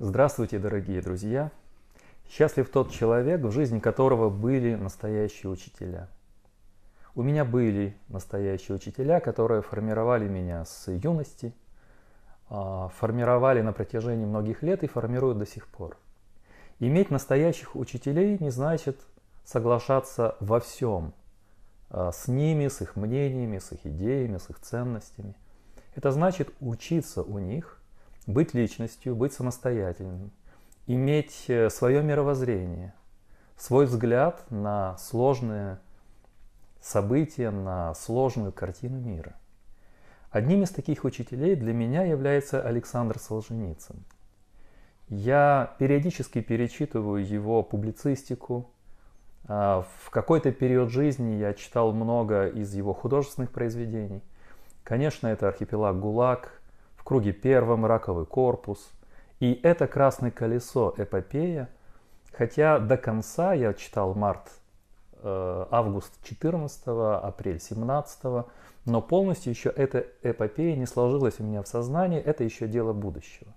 Здравствуйте, дорогие друзья! Счастлив тот человек, в жизни которого были настоящие учителя. У меня были настоящие учителя, которые формировали меня с юности, а, формировали на протяжении многих лет и формируют до сих пор. Иметь настоящих учителей не значит соглашаться во всем а, с ними, с их мнениями, с их идеями, с их ценностями. Это значит учиться у них, быть личностью, быть самостоятельным, иметь э, свое мировоззрение, свой взгляд на сложные события, на сложную картину мира. Одним из таких учителей для меня является Александр Солженицын. Я периодически перечитываю его публицистику. А, в какой-то период жизни я читал много из его художественных произведений. Конечно, это «Архипелаг ГУЛАГ», круге первом раковый корпус. И это красное колесо эпопея, хотя до конца я читал март, э, август 14, апрель 17, но полностью еще эта эпопея не сложилась у меня в сознании, это еще дело будущего.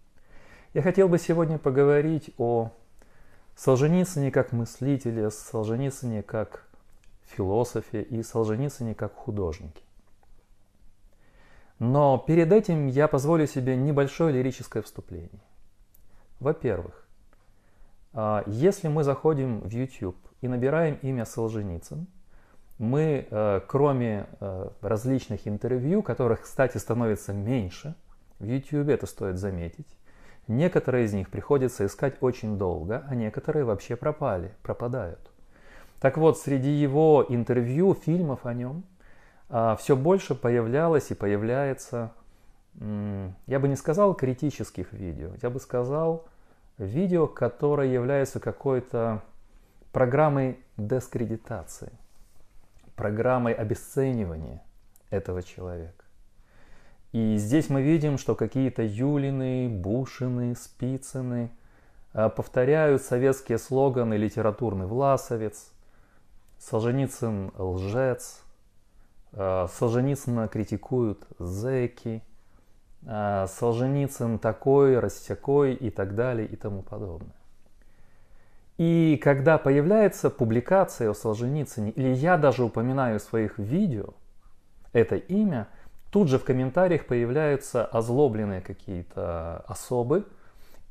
Я хотел бы сегодня поговорить о Солженицыне как мыслителе, Солженицыне как философе и Солженицыне как художнике. Но перед этим я позволю себе небольшое лирическое вступление. Во-первых, а, если мы заходим в YouTube и набираем имя Солженицын, мы, э, кроме э, различных интервью, которых, кстати, становится меньше, в YouTube это стоит заметить, некоторые из них приходится искать очень долго, а некоторые вообще пропали, пропадают. Так вот, среди его интервью, фильмов о нем – все больше появлялось и появляется, я бы не сказал критических видео, я бы сказал видео, которое является какой-то программой дискредитации, программой обесценивания этого человека. И здесь мы видим, что какие-то Юлины, Бушины, Спицыны а, повторяют советские слоганы «литературный власовец», «Солженицын лжец», Солженицына критикуют зэки, э, Солженицын такой, растякой и так далее и тому подобное. И когда появляется публикация о Солженицыне, или я даже упоминаю в своих видео это имя, тут же в комментариях появляются озлобленные какие-то особы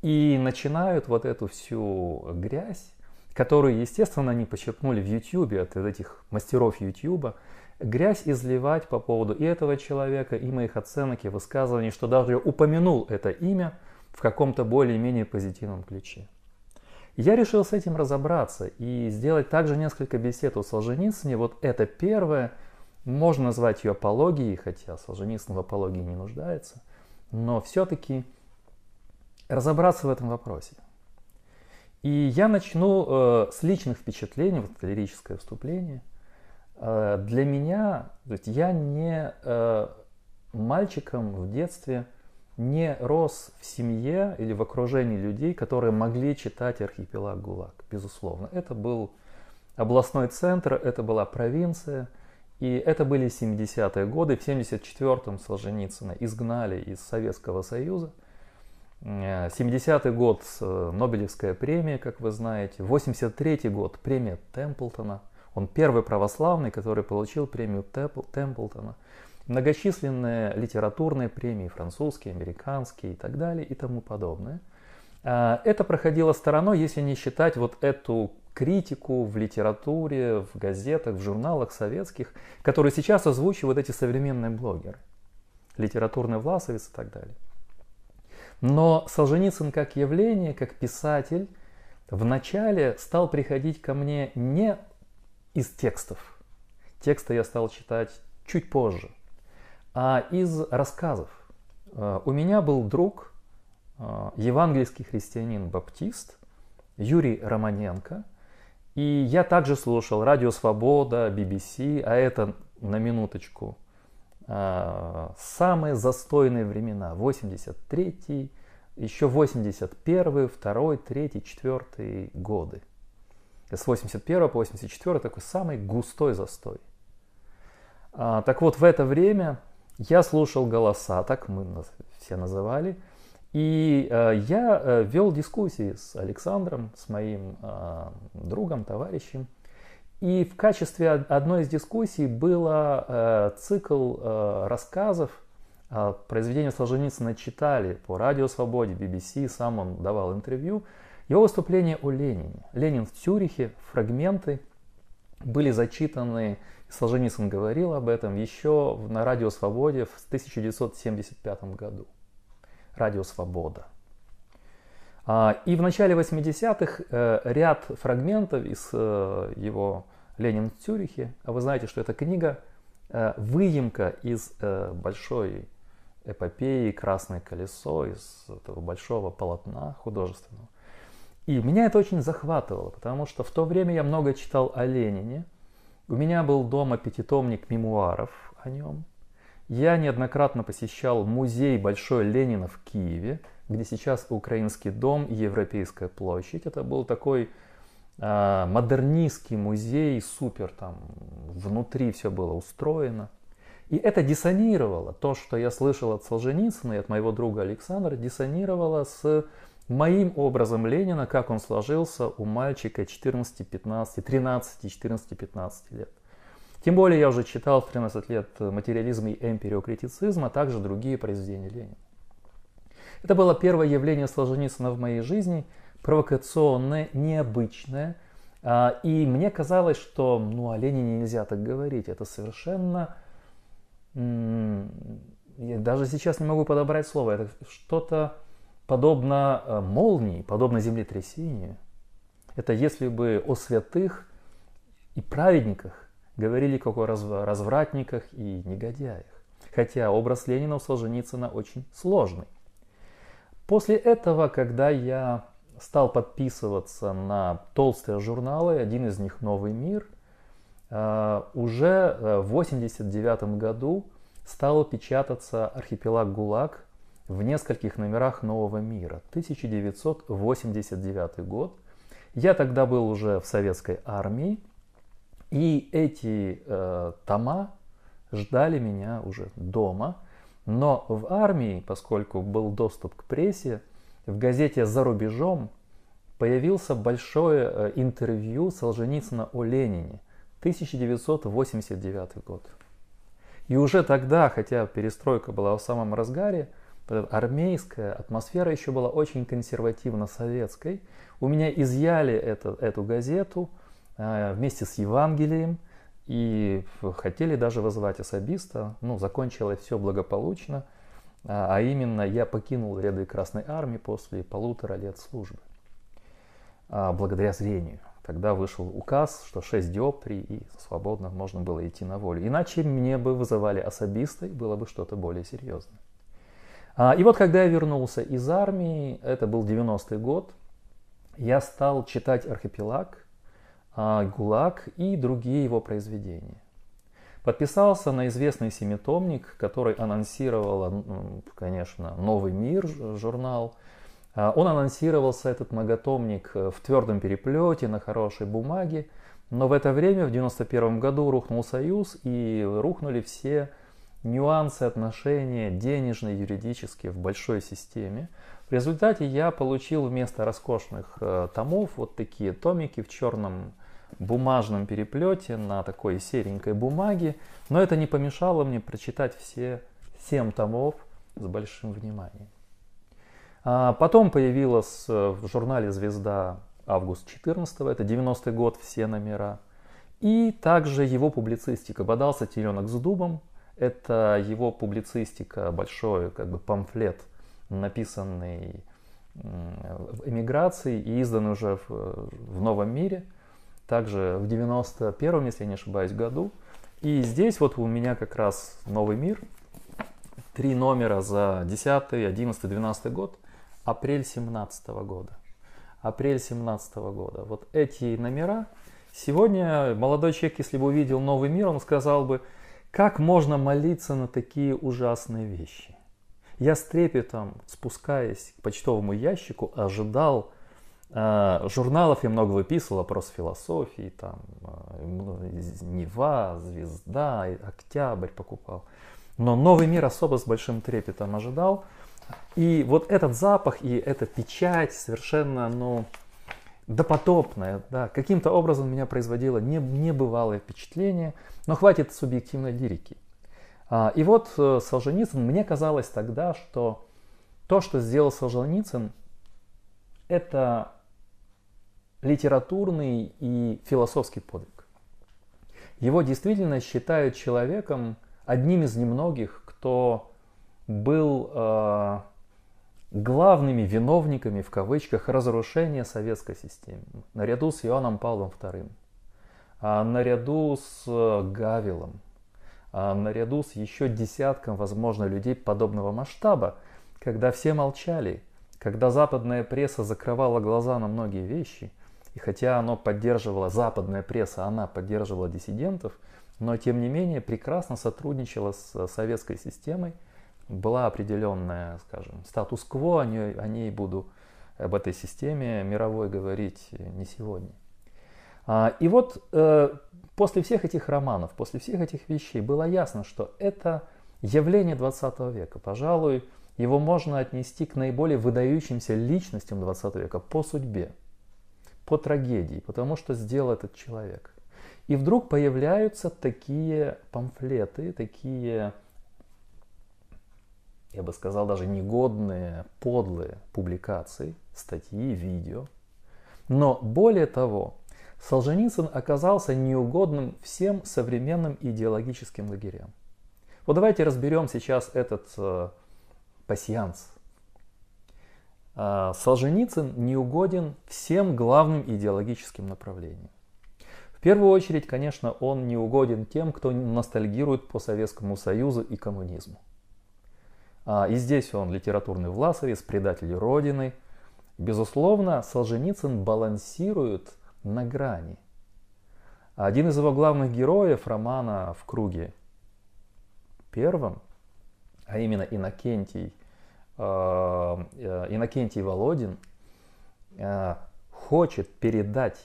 и начинают вот эту всю грязь, которую, естественно, они почерпнули в YouTube от этих мастеров YouTube, грязь изливать по поводу и этого человека, и моих оценок и высказываний, что даже я упомянул это имя в каком-то более-менее позитивном ключе. Я решил с этим разобраться и сделать также несколько бесед у Солженицыне. Вот это первое, можно назвать ее апологией, хотя Солженицын в апологии не нуждается, но все-таки разобраться в этом вопросе. И я начну э, с личных впечатлений, вот лирическое вступление – для меня, то есть я не э, мальчиком в детстве не рос в семье или в окружении людей, которые могли читать архипелаг ГУЛАГ, безусловно. Это был областной центр, это была провинция, и это были 70-е годы. В 74-м Солженицына изгнали из Советского Союза. 70-й э, год Нобелевская премия, как вы знаете. 83-й год премия Темплтона – он первый православный, который получил премию Темплтона. Многочисленные литературные премии, французские, американские и так далее и тому подобное. А, это проходило стороной, если не считать вот эту критику в литературе, в газетах, в журналах советских, которые сейчас озвучивают эти современные блогеры. Литературный власовец и так далее. Но Солженицын как явление, как писатель, вначале стал приходить ко мне не из текстов. Тексты я стал читать чуть позже. А из рассказов. Э, у меня был друг, э, евангельский христианин-баптист Юрий Романенко. И я также слушал Радио Свобода, BBC, а это на минуточку э, самые застойные времена, 83-й, еще 81-й, 2-й, 3-й, 4-й годы с 81 по 84 такой самый густой застой. А, так вот, в это время я слушал голоса, так мы все называли, И э, я э, вел дискуссии с Александром, с моим э, другом, товарищем. И в качестве одной из дискуссий был э, цикл э, рассказов. Э, произведения Солженицына читали по Радио Свободе, BBC, сам он давал интервью. Его выступление о Ленине. Ленин в Цюрихе, фрагменты были зачитаны, Солженицын говорил об этом еще на Радио Свободе в 1975 году. Радио Свобода. А, и в начале 80-х э, ряд фрагментов из э, его «Ленин в Цюрихе», а вы знаете, что эта книга э, выемка из большой эпопеи «Красное колесо», из этого большого полотна художественного. И меня это очень захватывало, потому что в то время я много читал о Ленине. У меня был дома пятитомник мемуаров о нем. Я неоднократно посещал музей Большой Ленина в Киеве, где сейчас Украинский дом и Европейская площадь. Это был такой э, модернистский музей, супер там, внутри все было устроено. И это диссонировало, то, что я слышал от Солженицына и от моего друга Александра, диссонировало с моим образом Ленина, как он сложился у мальчика 14, 15, 13, 14, 15 лет. Тем более я уже читал в 13 лет материализм и эмпириокритицизм, а также другие произведения Ленина. Это было первое явление Солженицына в моей жизни, провокационное, необычное. А, и мне казалось, что ну, о Ленине нельзя так говорить. Это совершенно... Я даже сейчас не могу подобрать слово. Это что-то подобно э, молнии, подобно землетрясению. Это если бы о святых и праведниках говорили как о развратниках и негодяях. Хотя образ Ленина у Солженицына очень сложный. После этого, когда я стал подписываться на толстые журналы, один из них «Новый мир», э, уже в 1989 году стал печататься «Архипелаг ГУЛАГ» в нескольких номерах «Нового мира». 1989 год. Я тогда был уже в советской армии, и эти э, тома ждали меня уже дома. Но в армии, поскольку был доступ к прессе, в газете «За рубежом» появился большое э, интервью Солженицына о Ленине, 1989 год. И уже тогда, хотя перестройка была в самом разгаре, армейская атмосфера еще была очень консервативно-советской. У меня изъяли это, эту газету – Э, вместе с Евангелием и хотели даже вызывать особиста. Ну, закончилось все благополучно, а, а именно я покинул ряды Красной Армии после полутора лет службы. А, благодаря зрению. Тогда вышел указ, что 6 диоптрий и свободно можно было идти на волю. Иначе мне бы вызывали особиста и было бы что-то более серьезное. А, и вот когда я вернулся из армии, это был 90-й год, я стал читать «Архипелаг», а, ГУЛАГ и другие его произведения. Подписался на известный семитомник, который анонсировал, конечно, «Новый мир» журнал. А, он анонсировался, этот многотомник, в твердом переплете, на хорошей бумаге. Но в это время, в 1991 году, рухнул Союз и рухнули все нюансы отношения денежные, юридические в большой системе. В результате я получил вместо роскошных э, томов вот такие томики в черном бумажном переплете на такой серенькой бумаге, но это не помешало мне прочитать все семь томов с большим вниманием. А потом появилась э, в журнале «Звезда» август 14 это 90-й год, все номера. И также его публицистика «Бодался теленок с дубом». Это его публицистика, большой как бы памфлет, написанный в эмиграции и изданный уже в, в новом мире – также в 91-м, если я не ошибаюсь, году. И здесь вот у меня как раз новый мир. Три номера за 10, 11, 12 год. Апрель 17 года. Апрель 17 года. Вот эти номера. Сегодня молодой человек, если бы увидел новый мир, он сказал бы, как можно молиться на такие ужасные вещи. Я с трепетом, спускаясь к почтовому ящику, ожидал Э, журналов я много выписывал, вопрос философии, там, э, Нева, Звезда, Октябрь покупал. Но Новый мир особо с большим трепетом ожидал. И вот этот запах и эта печать совершенно, ну, допотопная, да, каким-то образом меня производило не, небывалое впечатление, но хватит субъективной лирики. А, и вот э, Солженицын, мне казалось тогда, что то, что сделал Солженицын, это литературный и философский подвиг. Его действительно считают человеком, одним из немногих, кто был э, главными виновниками, в кавычках, разрушения советской системы, наряду с Иоанном Павлом II, а наряду с э, Гавилом, а наряду с еще десятком, возможно, людей подобного масштаба, когда все молчали, когда западная пресса закрывала глаза на многие вещи, и хотя оно поддерживала, западная пресса, она поддерживала диссидентов, но тем не менее прекрасно сотрудничала с советской системой, была определенная, скажем, статус-кво, о ней, о ней буду об этой системе мировой говорить не сегодня. А, и вот э, после всех этих романов, после всех этих вещей было ясно, что это явление 20 века. Пожалуй, его можно отнести к наиболее выдающимся личностям 20 века по судьбе, по трагедии, потому что сделал этот человек. И вдруг появляются такие памфлеты, такие, я бы сказал, даже негодные, подлые публикации, статьи, видео. Но более того, Солженицын оказался неугодным всем современным идеологическим лагерям. Вот давайте разберем сейчас этот э, пассианс. Э, Солженицын неугоден всем главным идеологическим направлениям. В первую очередь, конечно, он неугоден тем, кто ностальгирует по Советскому Союзу и коммунизму. А, и здесь он литературный власовец, предатель Родины. Безусловно, Солженицын балансирует на грани. Один из его главных героев романа «В круге первом», а именно Иннокентий, э, э, Иннокентий Володин, э, хочет передать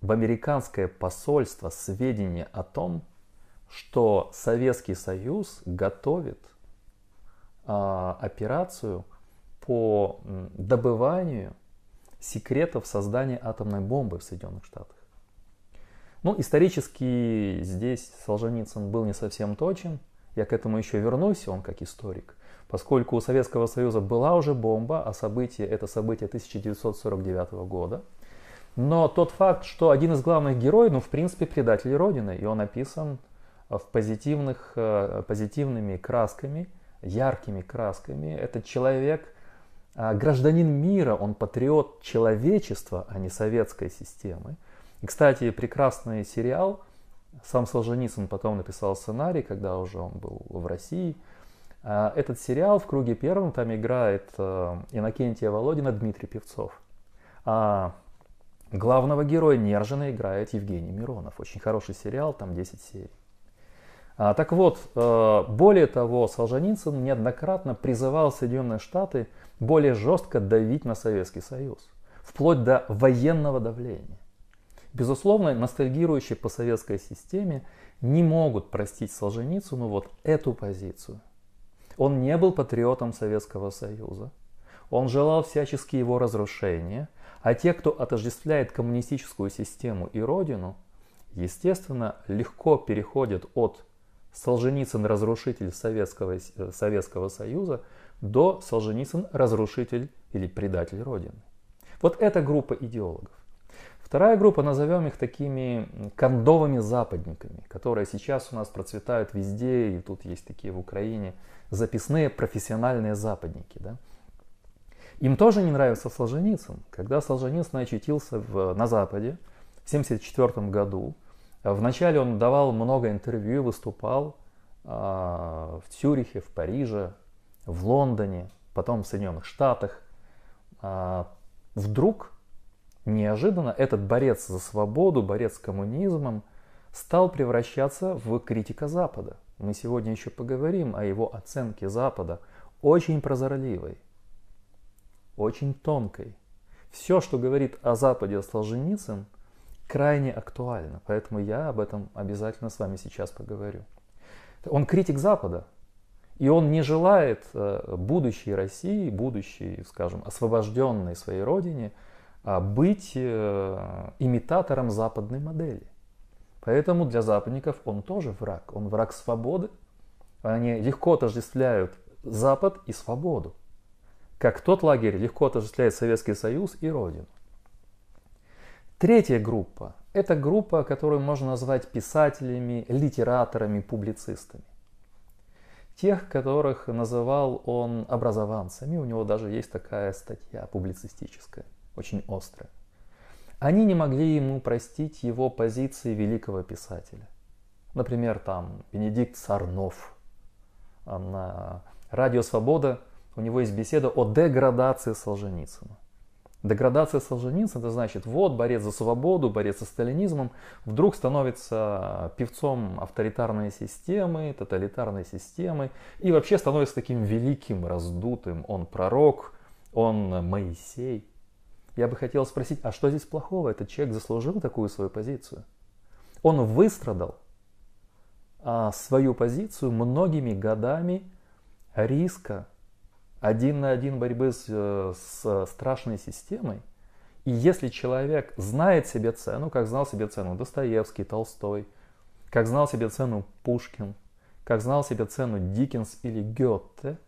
в американское посольство сведения о том, что Советский Союз готовит операцию по добыванию секретов создания атомной бомбы в Соединенных Штатах. Ну, исторически здесь Солженицын был не совсем точен. Я к этому еще вернусь, он как историк. Поскольку у Советского Союза была уже бомба, а событие это событие 1949 года. Но тот факт, что один из главных героев, ну, в принципе, предатель Родины, и он описан в позитивных, э, позитивными красками, яркими красками. Этот человек – а гражданин мира, он патриот человечества, а не советской системы. И, кстати, прекрасный сериал, сам Солженицын потом написал сценарий, когда уже он был в России. А этот сериал в круге первом там играет э, Иннокентия Володина Дмитрий Певцов. А главного героя Нержина играет Евгений Миронов. Очень хороший сериал, там 10 серий. А, так вот, э, более того, Солженицын неоднократно призывал Соединенные Штаты более жестко давить на Советский Союз, вплоть до военного давления. Безусловно, ностальгирующие по советской системе не могут простить Солженицыну вот эту позицию. Он не был патриотом Советского Союза. Он желал всячески его разрушения, а те, кто отождествляет коммунистическую систему и родину, естественно, легко переходят от Солженицын разрушитель Советского, э, Советского Союза до Солженицын разрушитель или предатель Родины. Вот эта группа идеологов. Вторая группа, назовем их такими кондовыми западниками, которые сейчас у нас процветают везде, и тут есть такие в Украине, записные профессиональные западники. Да? Им тоже не нравится Солженицын. Когда Солженицын очутился в, на Западе в 1974 году, Вначале он давал много интервью, выступал а, в Цюрихе, в Париже, в Лондоне, потом в Соединенных Штатах. А, вдруг, неожиданно, этот борец за свободу, борец с коммунизмом, стал превращаться в критика Запада. Мы сегодня еще поговорим о его оценке Запада, очень прозорливой, очень тонкой. Все, что говорит о Западе Солженицын – крайне актуально. Поэтому я об этом обязательно с вами сейчас поговорю. Он критик Запада. И он не желает э, будущей России, будущей, скажем, освобожденной своей родине, а быть э, имитатором западной модели. Поэтому для западников он тоже враг. Он враг свободы. Они легко отождествляют Запад и свободу. Как тот лагерь легко отождествляет Советский Союз и Родину. Третья группа – это группа, которую можно назвать писателями, литераторами, публицистами. Тех, которых называл он образованцами, у него даже есть такая статья публицистическая, очень острая. Они не могли ему простить его позиции великого писателя. Например, там Бенедикт Сарнов на Радио Свобода, у него есть беседа о деградации Солженицына. Деградация Солженицына, это значит, вот борец за свободу, борец со сталинизмом, вдруг становится певцом авторитарной системы, тоталитарной системы, и вообще становится таким великим, раздутым. Он пророк, он Моисей. Я бы хотел спросить, а что здесь плохого? Этот человек заслужил такую свою позицию? Он выстрадал а, свою позицию многими годами риска один на один борьбы с, э, с страшной системой. И если человек знает себе цену, как знал себе цену Достоевский, Толстой, как знал себе цену Пушкин, как знал себе цену Диккенс или Гетте,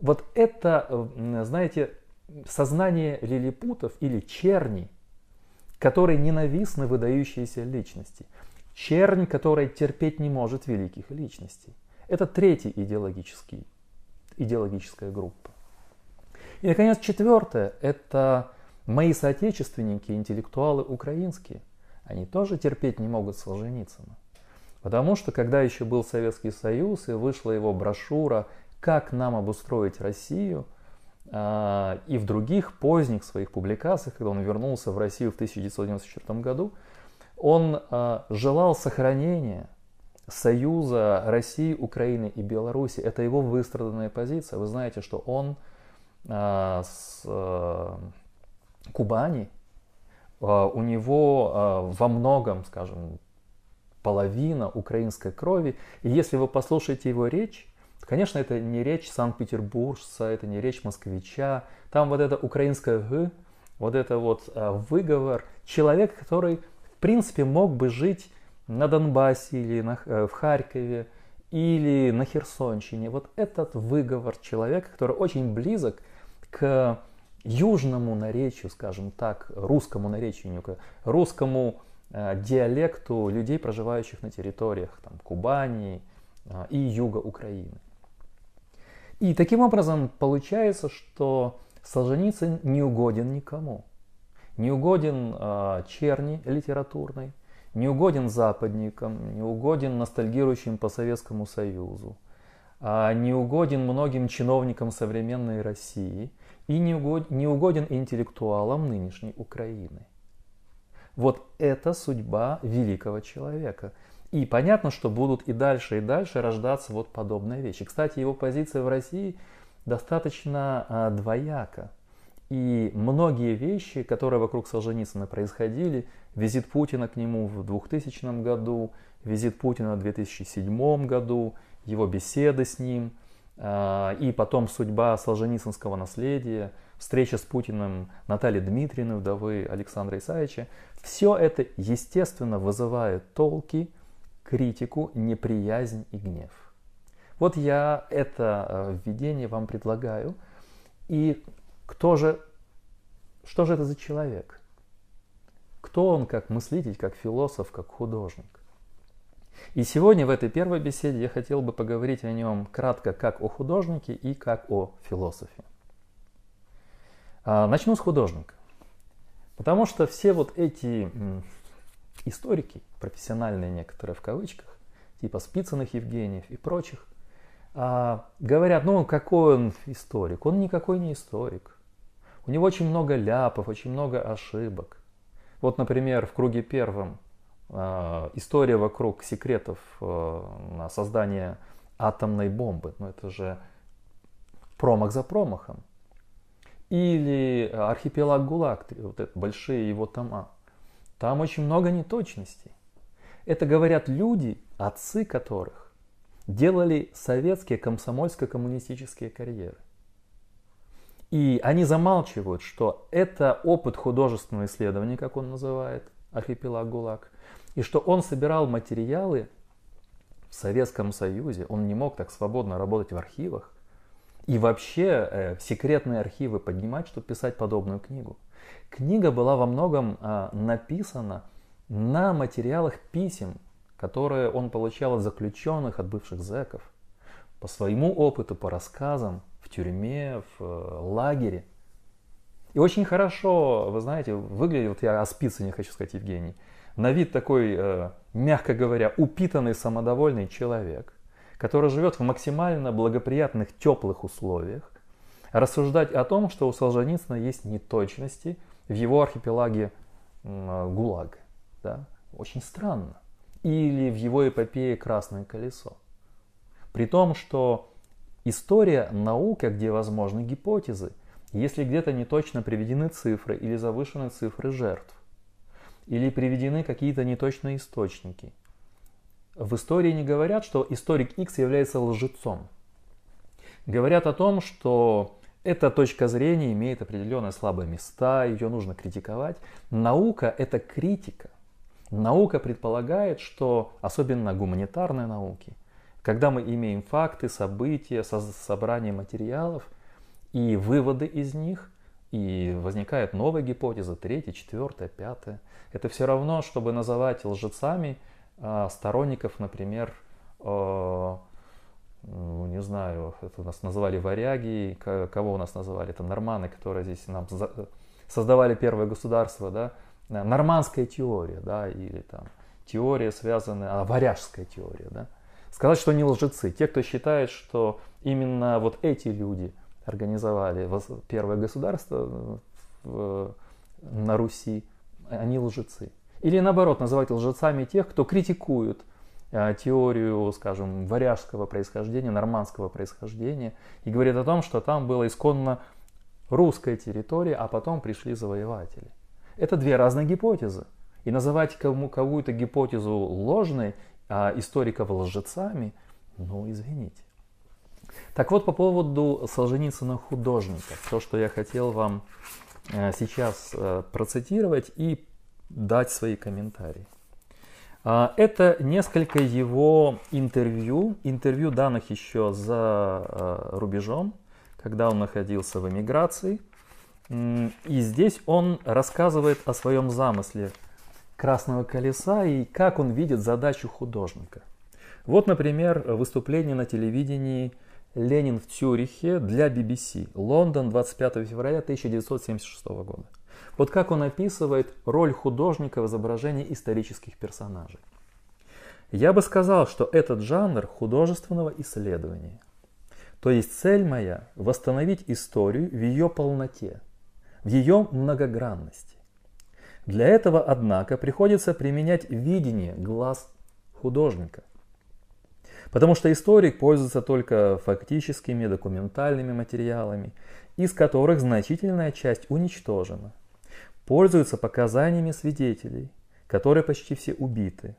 вот это, э, знаете, сознание лилипутов или черни, которые ненавистны выдающиеся личности. Чернь, которая терпеть не может великих личностей. Это третий идеологический идеологическая группа. И, наконец, четвертое – это мои соотечественники, интеллектуалы украинские. Они тоже терпеть не могут Солженицына. Потому что, когда еще был Советский Союз и вышла его брошюра «Как нам обустроить Россию», а, и в других поздних своих публикациях, когда он вернулся в Россию в 1994 году, он а, желал сохранения союза России, Украины и Беларуси. Это его выстраданная позиция. Вы знаете, что он э, с э, Кубани, э, у него во многом, скажем, половина украинской крови. И если вы послушаете его речь, конечно, это не речь Санкт-Петербуржца, это не речь москвича. Там вот это украинское «г», вот это вот выговор. Человек, который, в принципе, мог бы жить на Донбассе или на, э, в Харькове или на Херсонщине. Вот этот выговор человека, который очень близок к южному наречию, скажем так, русскому наречию, русскому э, диалекту людей, проживающих на территориях там, Кубани э, и юга Украины. И таким образом получается, что Солженицын не угоден никому. Не угоден э, черни литературной, не угоден западникам, не угоден ностальгирующим по Советскому Союзу, а не угоден многим чиновникам современной России и не угоден, интеллектуалам нынешней Украины. Вот это судьба великого человека. И понятно, что будут и дальше, и дальше рождаться вот подобные вещи. Кстати, его позиция в России достаточно а, двояка. И многие вещи, которые вокруг Солженицына происходили, визит Путина к нему в 2000 году, визит Путина в 2007 году, его беседы с ним, а, и потом судьба Солженицынского наследия, встреча с Путиным Натальи Дмитриевны, вдовы Александра Исаевича, все это, естественно, вызывает толки, критику, неприязнь и гнев. Вот я это э, введение вам предлагаю. И кто же, что же это за человек? Кто он как мыслитель, как философ, как художник? И сегодня в этой первой беседе я хотел бы поговорить о нем кратко как о художнике и как о философе. А, начну с художника. Потому что все вот эти историки, профессиональные некоторые в кавычках, типа Спицыных Евгениев и прочих, а, говорят, ну какой он историк? Он никакой не историк. У него очень много ляпов, очень много ошибок. Вот, например, в круге первом э, история вокруг секретов э, на создание атомной бомбы. Ну, это же промах за промахом. Или архипелаг ГУЛАГ, вот это большие его тома. Там очень много неточностей. Это говорят люди, отцы которых делали советские комсомольско-коммунистические карьеры. И они замалчивают, что это опыт художественного исследования, как он называет, архипелаг ГУЛАГ, и что он собирал материалы в Советском Союзе, он не мог так свободно работать в архивах, и вообще э, секретные архивы поднимать, чтобы писать подобную книгу. Книга была во многом э, написана на материалах писем, которые он получал от заключенных, от бывших зэков, по своему опыту, по рассказам, в тюрьме, в э, лагере. И очень хорошо, вы знаете, выглядит, вот я о Спицыне хочу сказать, Евгений, на вид такой, э, мягко говоря, упитанный, самодовольный человек, который живет в максимально благоприятных, теплых условиях, рассуждать о том, что у Солженицына есть неточности в его архипелаге ГУЛАГ. Да? Очень странно. Или в его эпопее «Красное колесо». При том, что история наука, где возможны гипотезы, если где-то не точно приведены цифры или завышены цифры жертв, или приведены какие-то неточные источники. В истории не говорят, что историк X является лжецом. Говорят о том, что эта точка зрения имеет определенные слабые места, ее нужно критиковать. Наука – это критика. Наука предполагает, что, особенно гуманитарные науки, когда мы имеем факты, события, собрание материалов и выводы из них, и возникает новая гипотеза, третья, четвертая, пятая, это все равно, чтобы называть лжецами а, сторонников, например, а, ну, не знаю, это нас называли варяги, кого у нас называли, это норманы, которые здесь нам создавали первое государство, да, нормандская теория, да, или там теория, связанная, а, варяжская теория, да. Сказать, что они лжецы. Те, кто считает, что именно вот эти люди организовали первое государство в, на Руси, они лжецы. Или наоборот, называть лжецами тех, кто критикует а, теорию, скажем, варяжского происхождения, нормандского происхождения, и говорит о том, что там была исконно русская территория, а потом пришли завоеватели. Это две разные гипотезы. И называть кому, какую-то гипотезу ложной, а историков лжецами, ну, извините. Так вот, по поводу Солженицына художника, то, что я хотел вам э, сейчас э, процитировать и дать свои комментарии. А, это несколько его интервью, интервью данных еще за э, рубежом, когда он находился в эмиграции – и здесь он рассказывает о своем замысле красного колеса и как он видит задачу художника. Вот, например, выступление на телевидении «Ленин в Цюрихе» для BBC, Лондон, 25 февраля 1976 года. Вот как он описывает роль художника в изображении исторических персонажей. Я бы сказал, что этот жанр художественного исследования. То есть цель моя – восстановить историю в ее полноте, в ее многогранности. Для этого, однако, приходится применять видение глаз художника. Потому что историк пользуется только фактическими документальными материалами, из которых значительная часть уничтожена. Пользуется показаниями свидетелей, которые почти все убиты.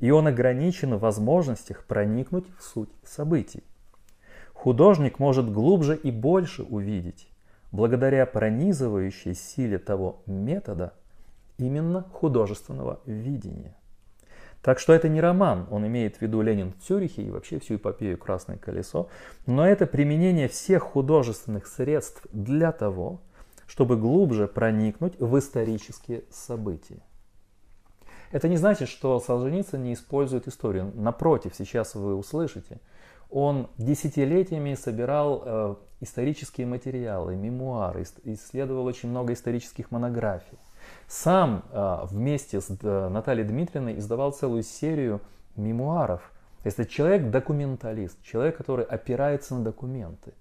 И он ограничен в возможностях проникнуть в суть событий. Художник может глубже и больше увидеть, благодаря пронизывающей силе того метода, именно художественного видения. Так что это не роман, он имеет в виду Ленин в Цюрихе и вообще всю эпопею «Красное колесо», но это применение всех художественных средств для того, чтобы глубже проникнуть в исторические события. Это не значит, что Солженицын не использует историю. Напротив, сейчас вы услышите – он десятилетиями собирал э, исторические материалы, мемуары, исследовал очень много исторических монографий. Сам э, вместе с э, Натальей Дмитриевной издавал целую серию мемуаров. Это человек-документалист, человек, который опирается на документы.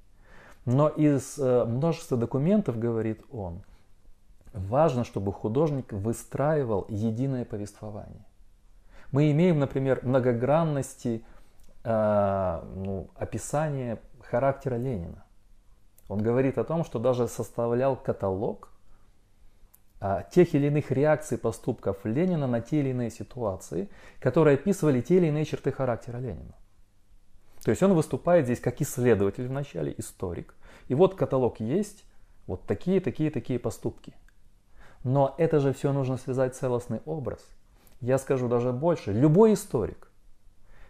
Но из э, множества документов, говорит он, важно, чтобы художник выстраивал единое повествование. Мы имеем, например, многогранности Э, ну, описание характера Ленина. Он говорит о том, что даже составлял каталог а, тех или иных реакций поступков Ленина на те или иные ситуации, которые описывали те или иные черты характера Ленина. То есть он выступает здесь как исследователь вначале, историк. И вот каталог есть, вот такие, такие, такие поступки. Но это же все нужно связать целостный образ. Я скажу даже больше. Любой историк,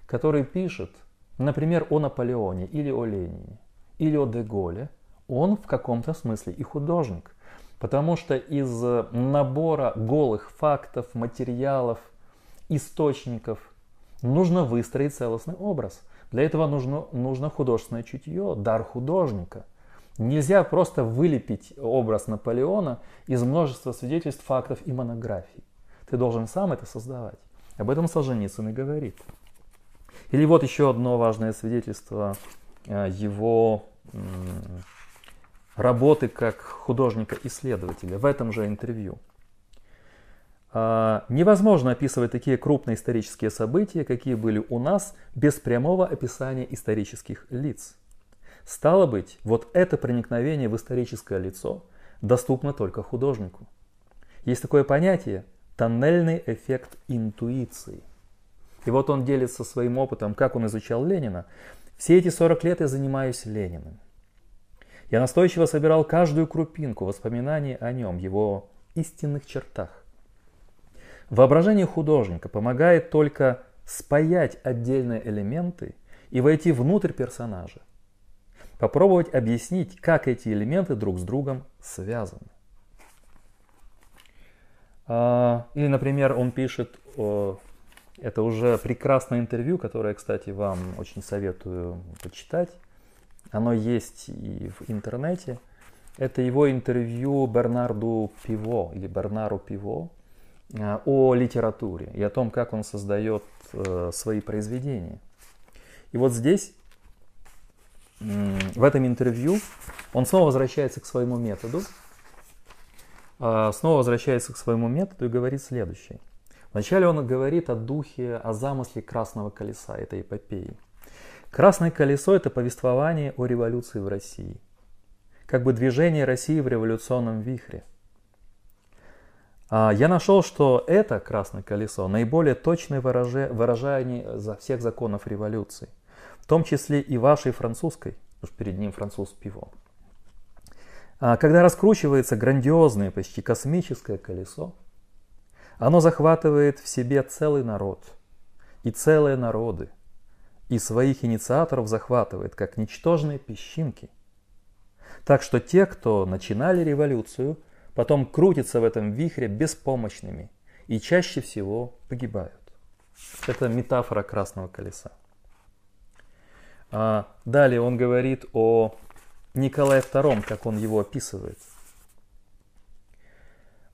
который пишет, например, о Наполеоне или о Ленине, или о Деголе, он в каком-то смысле и художник. Потому что из набора голых фактов, материалов, источников нужно выстроить целостный образ. Для этого нужно, нужно художественное чутье, дар художника. Нельзя просто вылепить образ Наполеона из множества свидетельств, фактов и монографий. Ты должен сам это создавать. Об этом Солженицын и говорит. Или вот еще одно важное свидетельство э, его работы как художника-исследователя в этом же интервью. А, невозможно описывать такие крупные исторические события, какие были у нас, без прямого описания исторических лиц. Стало быть, вот это проникновение в историческое лицо доступно только художнику. Есть такое понятие – тоннельный эффект интуиции. И вот он делится своим опытом, как он изучал Ленина. Все эти 40 лет я занимаюсь Лениным. Я настойчиво собирал каждую крупинку воспоминаний о нем, его истинных чертах. Воображение художника помогает только спаять отдельные элементы и войти внутрь персонажа. Попробовать объяснить, как эти элементы друг с другом связаны. А, или, например, он пишет, это уже прекрасное интервью, которое, кстати, вам очень советую почитать. Оно есть и в интернете. Это его интервью Бернарду Пиво или Бернару Пиво э, о литературе и о том, как он создает э, свои произведения. И вот здесь, в этом интервью, он снова возвращается к своему методу, э, снова возвращается к своему методу и говорит следующее. Вначале он говорит о духе, о замысле красного колеса этой эпопеи. Красное колесо – это повествование о революции в России. Как бы движение России в революционном вихре. А, я нашел, что это красное колесо наиболее точное выражение всех законов революции. В том числе и вашей французской, что перед ним француз пиво. А, когда раскручивается грандиозное, почти космическое колесо, оно захватывает в себе целый народ и целые народы, и своих инициаторов захватывает, как ничтожные песчинки. Так что те, кто начинали революцию, потом крутятся в этом вихре беспомощными и чаще всего погибают. Это метафора красного колеса. А далее он говорит о Николае II, как он его описывает.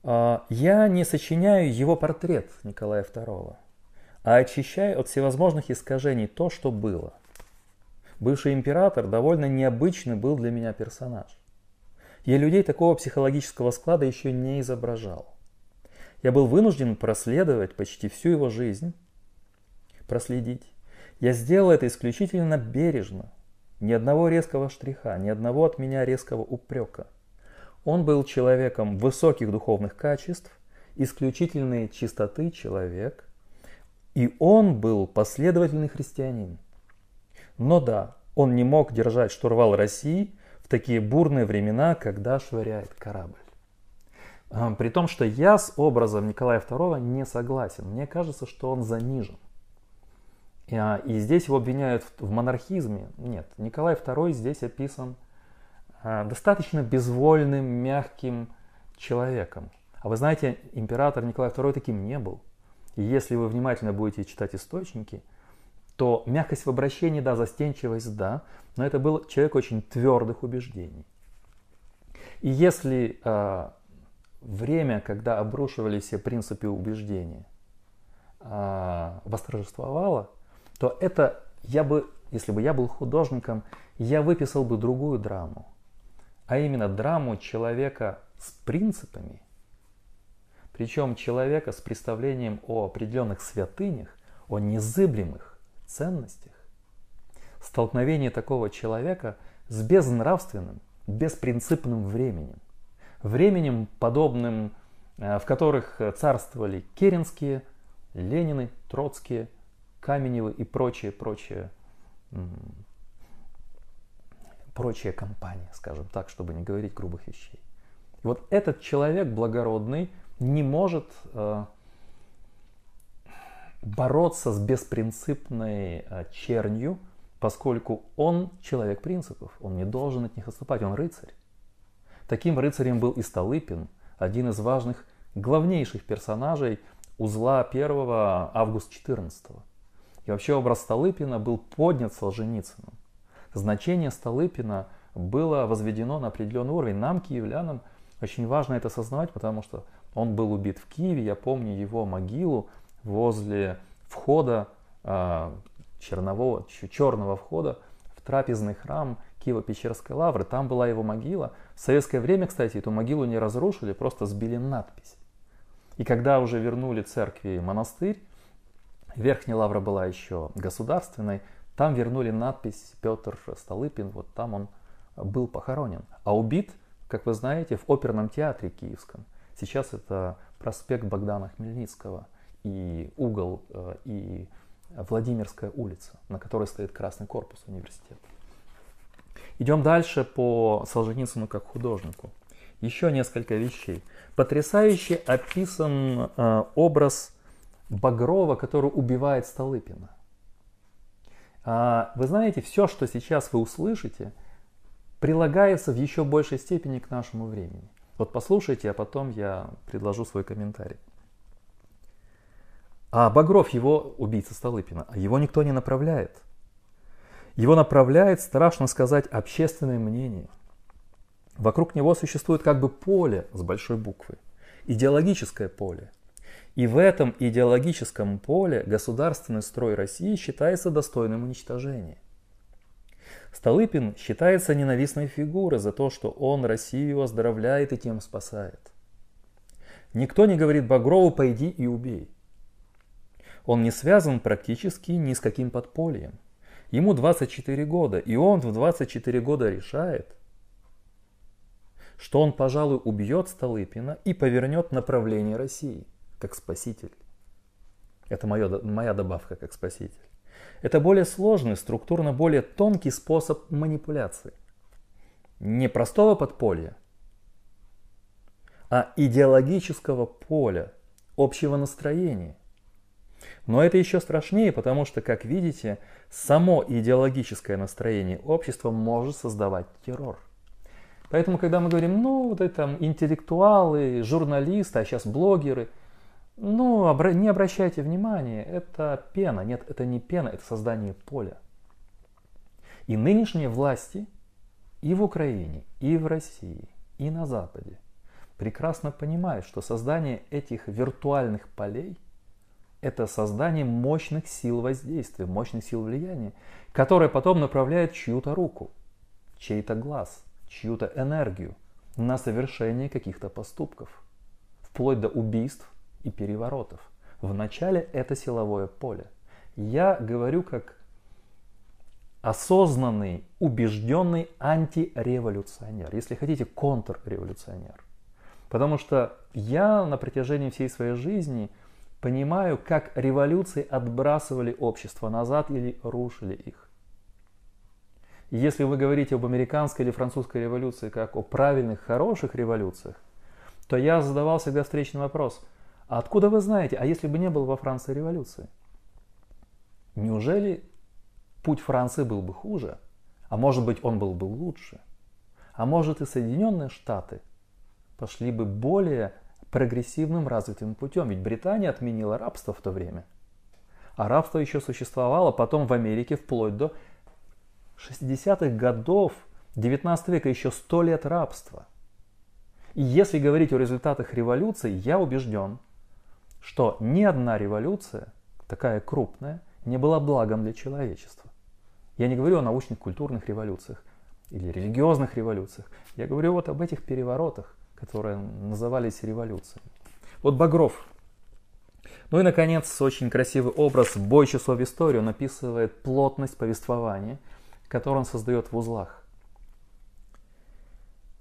А, я не сочиняю его портрет Николая II а очищая от всевозможных искажений то, что было. Бывший император довольно необычный был для меня персонаж. Я людей такого психологического склада еще не изображал. Я был вынужден проследовать почти всю его жизнь, проследить. Я сделал это исключительно бережно. Ни одного резкого штриха, ни одного от меня резкого упрека. Он был человеком высоких духовных качеств, исключительной чистоты человек – и он был последовательный христианин. Но да, он не мог держать штурвал России в такие бурные времена, когда швыряет корабль. А, при том, что я с образом Николая II не согласен. Мне кажется, что он занижен. И, а, здесь его обвиняют в, в монархизме. Нет, Николай II здесь описан а, достаточно безвольным, мягким человеком. А вы знаете, император Николай II таким не был. Если вы внимательно будете читать источники, то мягкость в обращении, да, застенчивость, да, но это был человек очень твердых убеждений. И если э, время, когда обрушивались все принципы убеждения, э, восторжествовало, то это я бы, если бы я был художником, я выписал бы другую драму. А именно драму человека с принципами – причем человека с представлением о определенных святынях, о незыблемых ценностях. Столкновение такого человека с безнравственным, беспринципным временем. Временем, подобным, э, в которых царствовали Керенские, Ленины, Троцкие, Каменевы и прочие, прочие прочая компания, скажем так, чтобы не говорить грубых вещей. И вот этот человек благородный не может э, бороться с беспринципной э, чернью, поскольку он человек принципов, он не должен от них отступать, он рыцарь. Таким рыцарем был и Столыпин, один из важных, главнейших персонажей узла 1 августа 14. И вообще образ Столыпина был поднят Солженицыным. Значение Столыпина было возведено на определенный уровень. Нам, киевлянам, очень важно это осознавать, потому что он был убит в Киеве. Я помню его могилу возле входа э, чернового, черного входа в трапезный храм Киево-Печерской лавры. Там была его могила. В советское время, кстати, эту могилу не разрушили, просто сбили надпись. И когда уже вернули церкви монастырь, верхняя лавра была еще государственной, там вернули надпись Петр Столыпин, вот там он был похоронен. А убит, как вы знаете, в оперном театре киевском. Сейчас это проспект Богдана Хмельницкого и угол, э, и Владимирская улица, на которой стоит Красный корпус университета. Идем дальше по Солженицыну как художнику. Еще несколько вещей. Потрясающе описан э, образ Багрова, который убивает Столыпина. А, вы знаете, все, что сейчас вы услышите, прилагается в еще большей степени к нашему времени. Вот послушайте, а потом я предложу свой комментарий. А Багров, его убийца Столыпина, а его никто не направляет. Его направляет, страшно сказать, общественное мнение. Вокруг него существует как бы поле с большой буквы, идеологическое поле. И в этом идеологическом поле государственный строй России считается достойным уничтожения. Столыпин считается ненавистной фигурой за то, что он Россию оздоровляет и тем спасает. Никто не говорит Багрову «пойди и убей». Он не связан практически ни с каким подпольем. Ему 24 года, и он в 24 года решает, что он, пожалуй, убьет Столыпина и повернет направление России, как спаситель. Это мое, моя добавка как спаситель. Это более сложный, структурно более тонкий способ манипуляции. Не простого подполья, а идеологического поля, общего настроения. Но это еще страшнее, потому что, как видите, само идеологическое настроение общества может создавать террор. Поэтому, когда мы говорим, ну, вот это там интеллектуалы, журналисты, а сейчас блогеры, ну, обра- не обращайте внимания, это пена. Нет, это не пена, это создание поля. И нынешние власти и в Украине, и в России, и на Западе прекрасно понимают, что создание этих виртуальных полей – это создание мощных сил воздействия, мощных сил влияния, которые потом направляют чью-то руку, чей-то глаз, чью-то энергию на совершение каких-то поступков, вплоть до убийств и переворотов. Вначале это силовое поле. Я говорю как осознанный, убежденный антиреволюционер, если хотите, контрреволюционер. Потому что я на протяжении всей своей жизни – Понимаю, как революции отбрасывали общество назад или рушили их. если вы говорите об американской или французской революции как о правильных, хороших революциях, то я задавал всегда встречный вопрос, а откуда вы знаете, а если бы не было во Франции революции? Неужели путь Франции был бы хуже? А может быть он был бы лучше? А может и Соединенные Штаты пошли бы более прогрессивным развитым путем. Ведь Британия отменила рабство в то время. А рабство еще существовало потом в Америке вплоть до 60-х годов 19 века, еще 100 лет рабства. И если говорить о результатах революции, я убежден, что ни одна революция, такая крупная, не была благом для человечества. Я не говорю о научных культурных революциях или религиозных революциях. Я говорю вот об этих переворотах, которые назывались революцией. Вот Багров. Ну и, наконец, очень красивый образ «Бой часов в истории». Он описывает плотность повествования, которую он создает в узлах.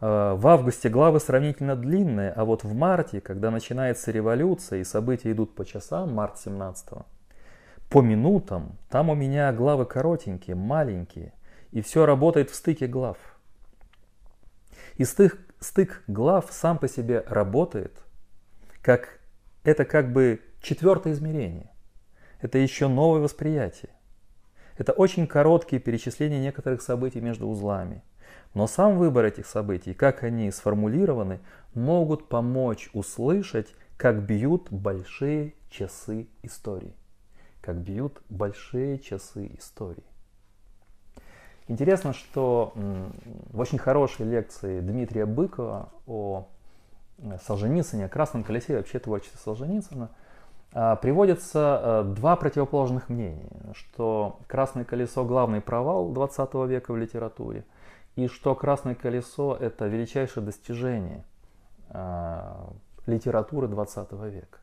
Э, в августе главы сравнительно длинные, а вот в марте, когда начинается революция и события идут по часам, март 17 по минутам, там у меня главы коротенькие, маленькие, и все работает в стыке глав. И стык, стык глав сам по себе работает, как это как бы четвертое измерение. Это еще новое восприятие. Это очень короткие перечисления некоторых событий между узлами. Но сам выбор этих событий, как они сформулированы, могут помочь услышать, как бьют большие часы истории. Как бьют большие часы истории. Интересно, что в очень хорошей лекции Дмитрия Быкова о э, Солженицыне, о Красном колесе, вообще творчестве Солженицына, а, приводятся э, два противоположных мнения, что Красное колесо – главный провал 20 века в литературе, и что Красное колесо – это величайшее достижение а, литературы 20 века.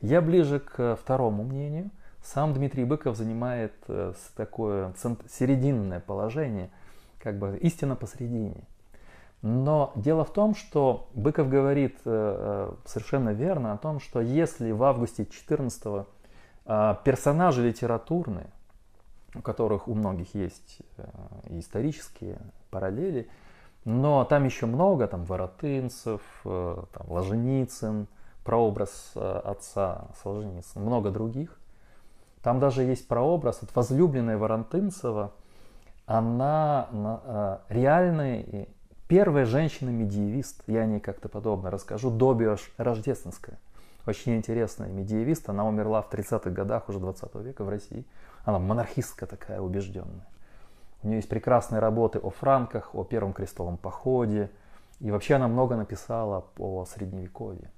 Я ближе к второму мнению – сам Дмитрий Быков занимает э, такое серединное положение, как бы истина посередине. Но дело в том, что Быков говорит э, э, совершенно верно о том, что если в августе 14 персонажи литературные, у которых у многих есть исторические параллели, но там еще много, там Воротынцев, там Ложеницын, прообраз отца Солженицына, много других. Там даже есть прообраз от возлюбленной Воронтынцева. Она э, реальная первая женщина-медиевист. Я о ней как-то подобно расскажу. Добиош Рождественская. Очень интересная медиевист. Она умерла в 30-х годах уже 20 века в России. Она монархистка такая убежденная. У нее есть прекрасные работы о франках, о Первом крестовом походе. И вообще она много написала о Средневековье.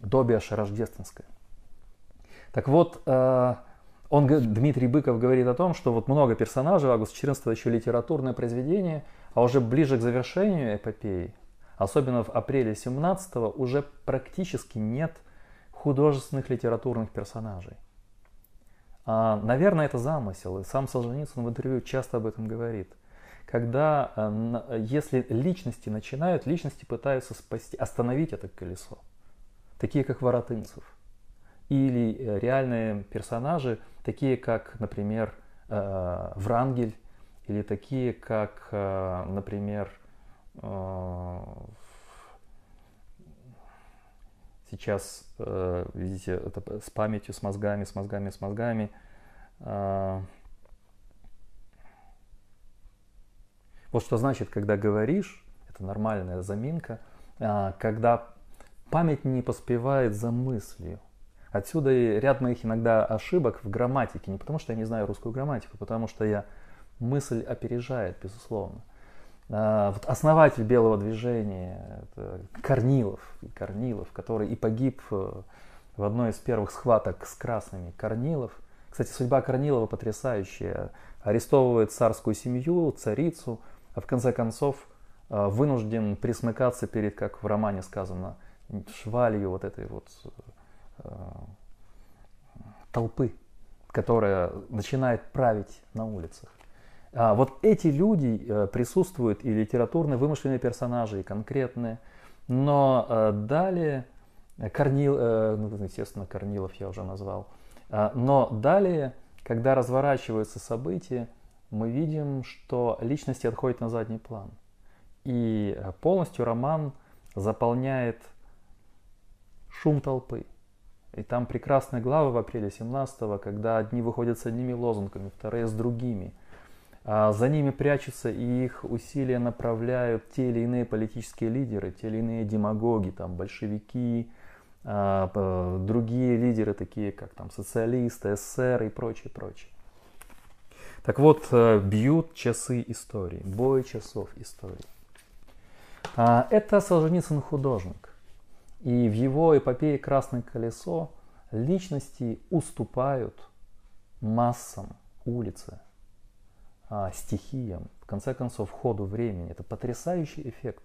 Добиаш Рождественская. Так вот, э, он, Дмитрий Быков говорит о том, что вот много персонажей, август 14 еще литературное произведение, а уже ближе к завершению эпопеи, особенно в апреле 17 уже практически нет художественных литературных персонажей. А, наверное, это замысел, и сам Солженицын в интервью часто об этом говорит. Когда, э, если личности начинают, личности пытаются спасти, остановить это колесо. Такие, как Воротынцев – или э, реальные персонажи, такие как, например, э, Врангель, или такие как, например, сейчас, видите, это с памятью, с мозгами, с мозгами, с мозгами. Вот что значит, когда говоришь, это нормальная заминка, когда память не поспевает за мыслью. Отсюда и ряд моих иногда ошибок в грамматике. Не потому, что я не знаю русскую грамматику, потому что я мысль опережает, безусловно. А, вот основатель белого движения, Корнилов, Корнилов, который и погиб э, в одной из первых схваток с красными. Корнилов. Кстати, судьба Корнилова потрясающая. Арестовывает царскую семью, царицу, а в конце концов э, вынужден присмыкаться перед, как в романе сказано, швалью вот этой вот Э, толпы, которая начинает править на улицах. А вот эти люди э, присутствуют и литературные вымышленные персонажи, и конкретные. Но э, далее, Корнил, ну, естественно, Корнилов я уже назвал. А, но далее, когда разворачиваются события, мы видим, что личности отходят на задний план. И полностью роман заполняет шум толпы. И там прекрасные главы в апреле 17 когда одни выходят с одними лозунгами, вторые с другими. А за ними прячутся и их усилия направляют те или иные политические лидеры, те или иные демагоги, там, большевики, а, другие лидеры, такие как там социалисты, СССР и прочее, прочее. Так вот, э, бьют часы истории, бой часов истории. А, это Солженицын художник. И в его эпопее «Красное колесо» личности уступают массам улицы, а, стихиям, в конце концов, ходу времени. Это потрясающий эффект.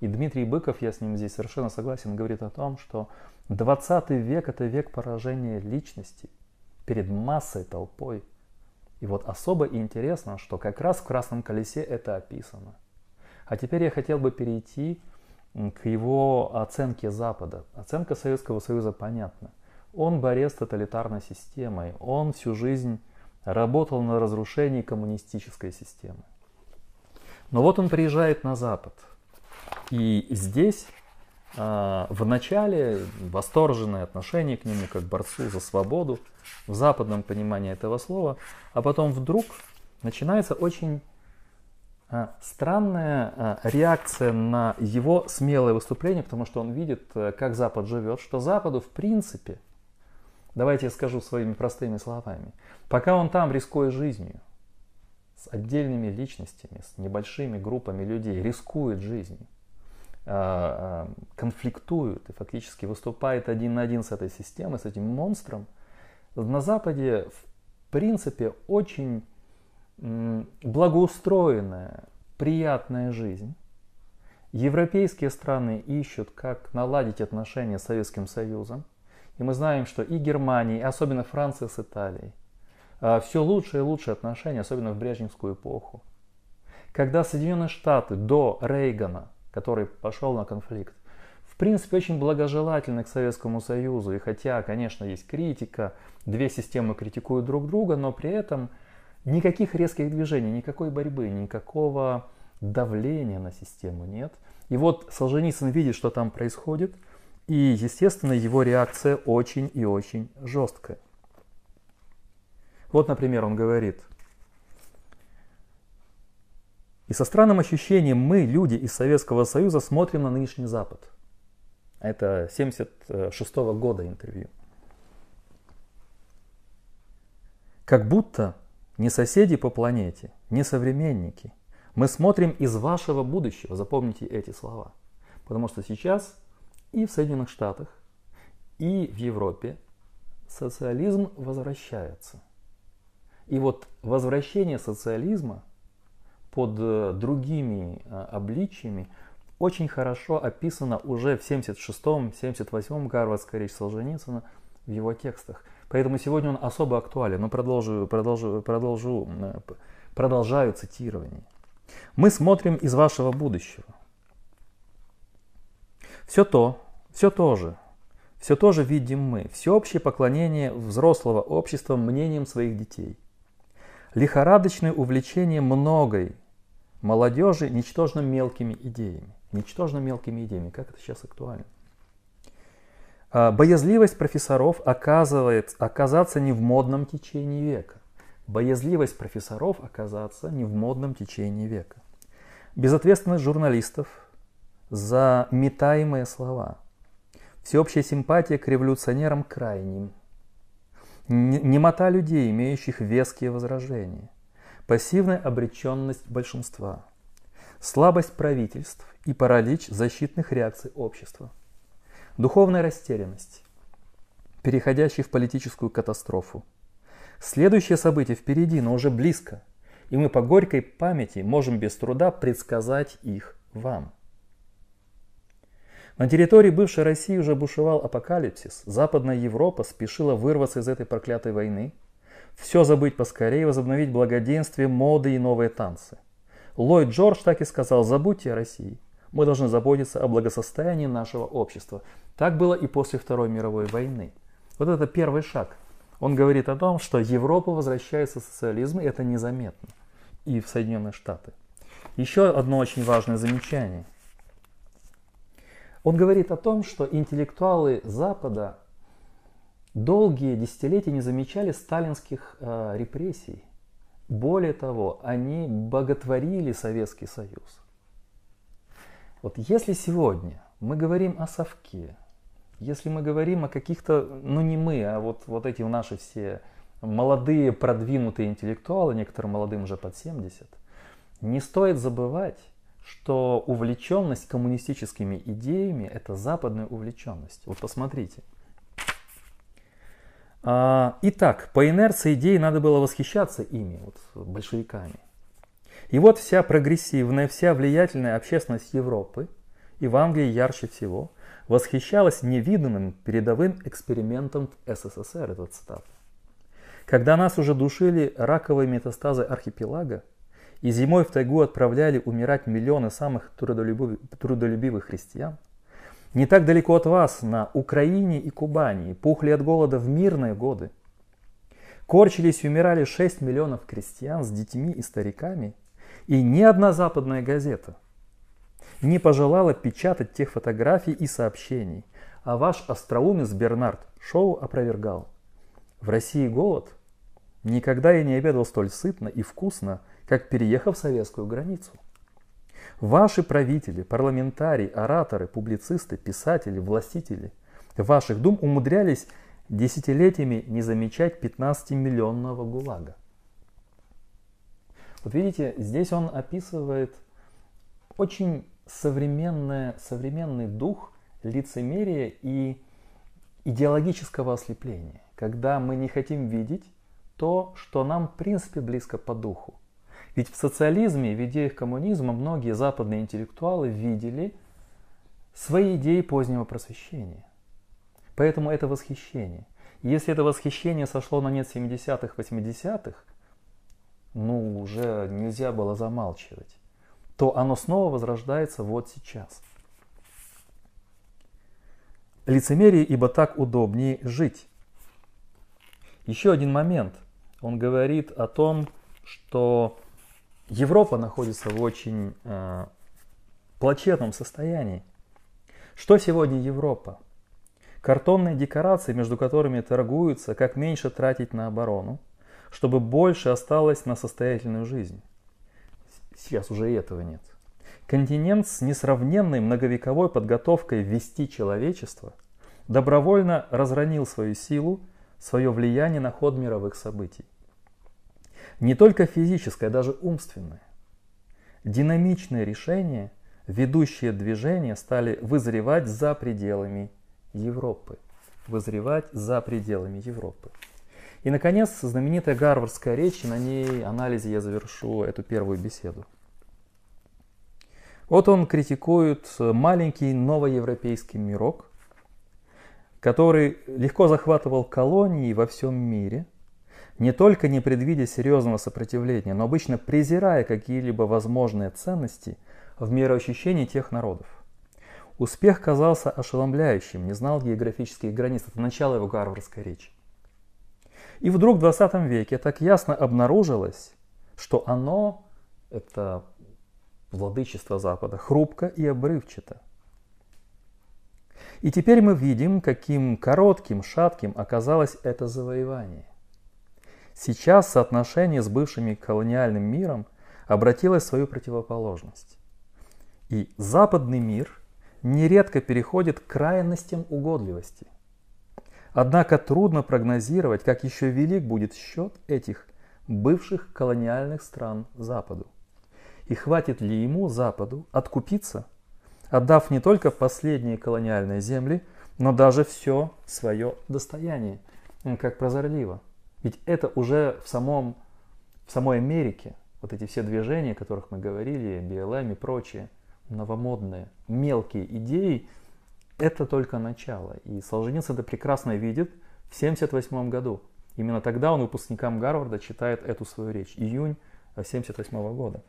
И Дмитрий Быков, я с ним здесь совершенно согласен, говорит о том, что 20 век – это век поражения личности перед массой, толпой. И вот особо интересно, что как раз в «Красном колесе» это описано. А теперь я хотел бы перейти к его оценке Запада. Оценка Советского Союза понятна. Он борец с тоталитарной системой. Он всю жизнь работал на разрушении коммунистической системы. Но вот он приезжает на Запад. И здесь э, в начале восторженное отношение к нему как борцу за свободу, в западном понимании этого слова, а потом вдруг начинается очень э, странная э, реакция на его смелое выступление, потому что он видит, э, как Запад живет, что Западу в принципе, давайте я скажу своими простыми словами, пока он там, рискуя жизнью, с отдельными личностями, с небольшими группами людей, рискует жизнью, а, а, конфликтует и фактически выступает один на один с этой системой, с этим монстром, на Западе в принципе очень благоустроенная, приятная жизнь. Европейские страны ищут, как наладить отношения с Советским Союзом. И мы знаем, что и Германия, и особенно Франция с Италией – а, все лучше и лучше отношения, особенно в Брежневскую эпоху. Когда Соединенные Штаты до Рейгана, который пошел на конфликт, в принципе очень благожелательны к Советскому Союзу, и хотя, конечно, есть критика, две системы критикуют друг друга, но при этом никаких резких движений, никакой борьбы, никакого давления на систему нет. И вот Солженицын видит, что там происходит, и, естественно, его реакция очень и очень жесткая. Вот, например, он говорит, и со странным ощущением мы, люди из Советского Союза, смотрим на нынешний Запад. Это 76 -го года интервью. Как будто не соседи по планете, не современники. Мы смотрим из вашего будущего, запомните эти слова. Потому что сейчас и в Соединенных Штатах, и в Европе социализм возвращается. И вот возвращение социализма под э, другими э, обличиями очень хорошо описано уже в 76-м, 78-м Гарвардская речь Солженицына в его текстах. Поэтому сегодня он особо актуален, но продолжу, продолжу, продолжу, э, продолжаю цитирование. Мы смотрим из вашего будущего. Все то, все то же, все то же видим мы. Всеобщее поклонение взрослого общества мнением своих детей – лихорадочное увлечение многой молодежи ничтожно мелкими идеями. Ничтожно мелкими идеями, как это сейчас актуально. А, боязливость профессоров оказывает, оказаться не в модном течении века. Боязливость профессоров оказаться не в модном течении века. Безответственность журналистов за метаемые слова. Всеобщая симпатия к революционерам крайним – немота людей, имеющих веские возражения, пассивная обреченность большинства, слабость правительств и паралич защитных реакций общества, духовная растерянность, переходящая в политическую катастрофу. Следующее событие впереди, но уже близко, и мы по горькой памяти можем без труда предсказать их вам – на территории бывшей России уже бушевал апокалипсис. Западная Европа спешила вырваться из этой проклятой войны. Все забыть поскорее, возобновить благоденствие, моды и новые танцы. Ллойд Джордж так и сказал, забудьте о России. Мы должны заботиться о благосостоянии нашего общества. Так было и после Второй мировой войны. Вот это первый шаг. Он говорит о том, что Европа возвращается в социализм, и это незаметно. И в Соединенные Штаты. Еще одно очень важное замечание – он говорит о том, что интеллектуалы Запада долгие десятилетия не замечали сталинских э, репрессий. Более того, они боготворили Советский Союз. Вот если сегодня мы говорим о совке, если мы говорим о каких-то, ну не мы, а вот, вот эти наши все молодые продвинутые интеллектуалы, некоторым молодым уже под 70, не стоит забывать, что увлеченность коммунистическими идеями – это западная увлеченность. Вот посмотрите. А, итак, по инерции идеи надо было восхищаться ими, вот, большевиками. И вот вся прогрессивная, вся влиятельная общественность Европы, и в Англии ярче всего, восхищалась невиданным передовым экспериментом СССР, это цитата. Когда нас уже душили раковые метастазы архипелага, и зимой в тайгу отправляли умирать миллионы самых трудолюбивых, трудолюбивых христиан, Не так далеко от вас, на Украине и Кубани, пухли от голода в мирные годы. Корчились и умирали 6 миллионов крестьян с детьми и стариками, и ни одна западная газета не пожелала печатать тех фотографий и сообщений, а ваш остроумец Бернард Шоу опровергал. В России голод. Никогда я не обедал столь сытно и вкусно, как переехав советскую границу. Ваши правители, парламентарии, ораторы, публицисты, писатели, властители ваших дум умудрялись десятилетиями не замечать 15-миллионного ГУЛАГа. Вот видите, здесь он описывает очень современное, современный дух лицемерия и идеологического ослепления, когда мы не хотим видеть то, что нам в принципе близко по духу. Ведь в социализме, в идеях коммунизма многие западные интеллектуалы видели свои идеи позднего просвещения. Поэтому это восхищение. Если это восхищение сошло на нет 70-х, 80-х, ну, уже нельзя было замалчивать, то оно снова возрождается вот сейчас. Лицемерие, ибо так удобнее жить. Еще один момент. Он говорит о том, что Европа находится в очень э, плачевном состоянии. Что сегодня Европа? Картонные декорации, между которыми торгуются, как меньше тратить на оборону, чтобы больше осталось на состоятельную жизнь. Сейчас уже и этого нет. Континент с несравненной многовековой подготовкой вести человечество добровольно разронил свою силу, свое влияние на ход мировых событий. Не только физическое, даже умственное. Динамичные решения, ведущие движения стали вызревать за пределами Европы. Вызревать за пределами Европы. И, наконец, знаменитая гарвардская речь, на ней анализе я завершу эту первую беседу. Вот он критикует маленький новоевропейский мирок, который легко захватывал колонии во всем мире, не только не предвидя серьезного сопротивления, но обычно презирая какие-либо возможные ценности в мироощущении тех народов. Успех казался ошеломляющим, не знал географических границ. Это начало его гарвардской речи. И вдруг в 20 веке так ясно обнаружилось, что оно, это владычество Запада, хрупко и обрывчато. И теперь мы видим, каким коротким, шатким оказалось это завоевание. Сейчас соотношение с бывшим колониальным миром обратилось в свою противоположность. И западный мир нередко переходит к крайностям угодливости. Однако трудно прогнозировать, как еще велик будет счет этих бывших колониальных стран Западу. И хватит ли ему, Западу, откупиться, отдав не только последние колониальные земли, но даже все свое достояние, как прозорливо. Ведь это уже в, самом, в самой Америке, вот эти все движения, о которых мы говорили, БЛМ и прочее – новомодные, мелкие идеи, это только начало. И Солженицын это прекрасно видит в 1978 году. Именно тогда он выпускникам Гарварда читает эту свою речь. Июнь 1978 года.